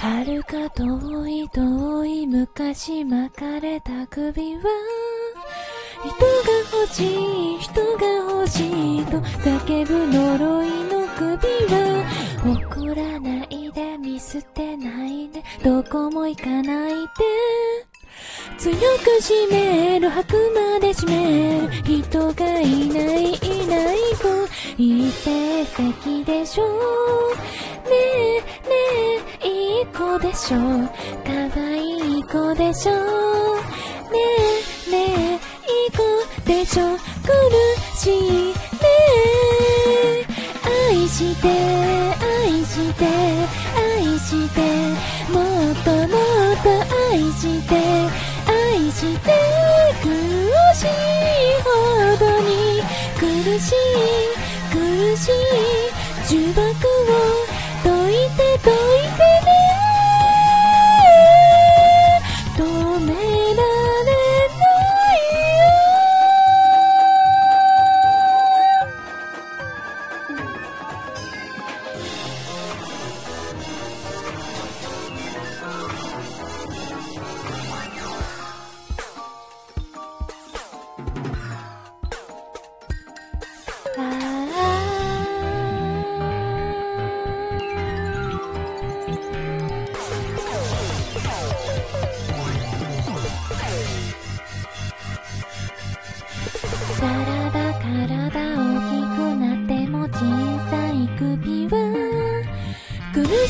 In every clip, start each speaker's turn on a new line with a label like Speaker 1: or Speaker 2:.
Speaker 1: 遥か遠い遠い昔巻かれた首は人が欲しい人が欲しいと叫ぶ呪いの捨てないでどこも行かないで。強く締める吐くまで締める人がいないいないといい成績でしょ。ねえねえいい子でしょ。可愛い子でしょ。ねえねえいい子でしょ。苦しいねえ。愛してして愛してもっともっと愛して愛して苦しいほどに苦しい苦しい呪縛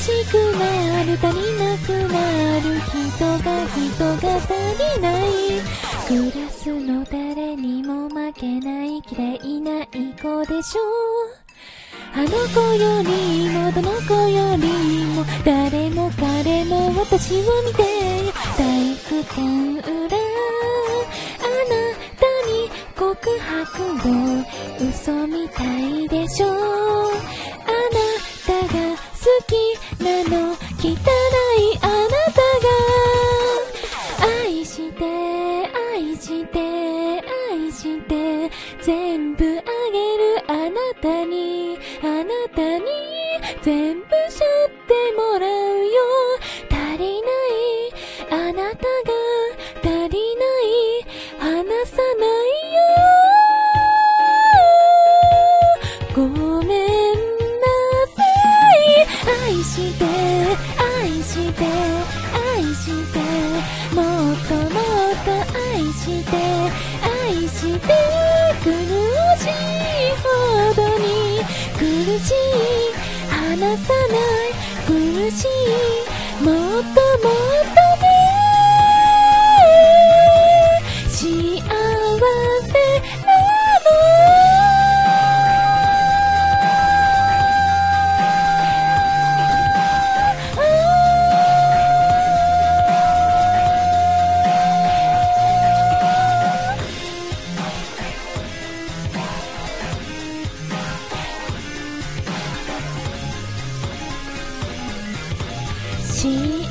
Speaker 1: しくなる足りなくなる人が人が足りない。クラスの誰けない嫌いない子でしょあの子よりもどの子よりも誰も彼も私を見て体育館裏あなたに告白を嘘みたいでしょあなたが好きなの汚いあなたが。愛して愛して愛して。全部あげるあなたにあなたに全部背負ってもらうよ足りないあなたが足りない離さないよ。ごめんなさい。愛して愛して愛してもっともっと愛して愛して。しい離さない苦しい。の幸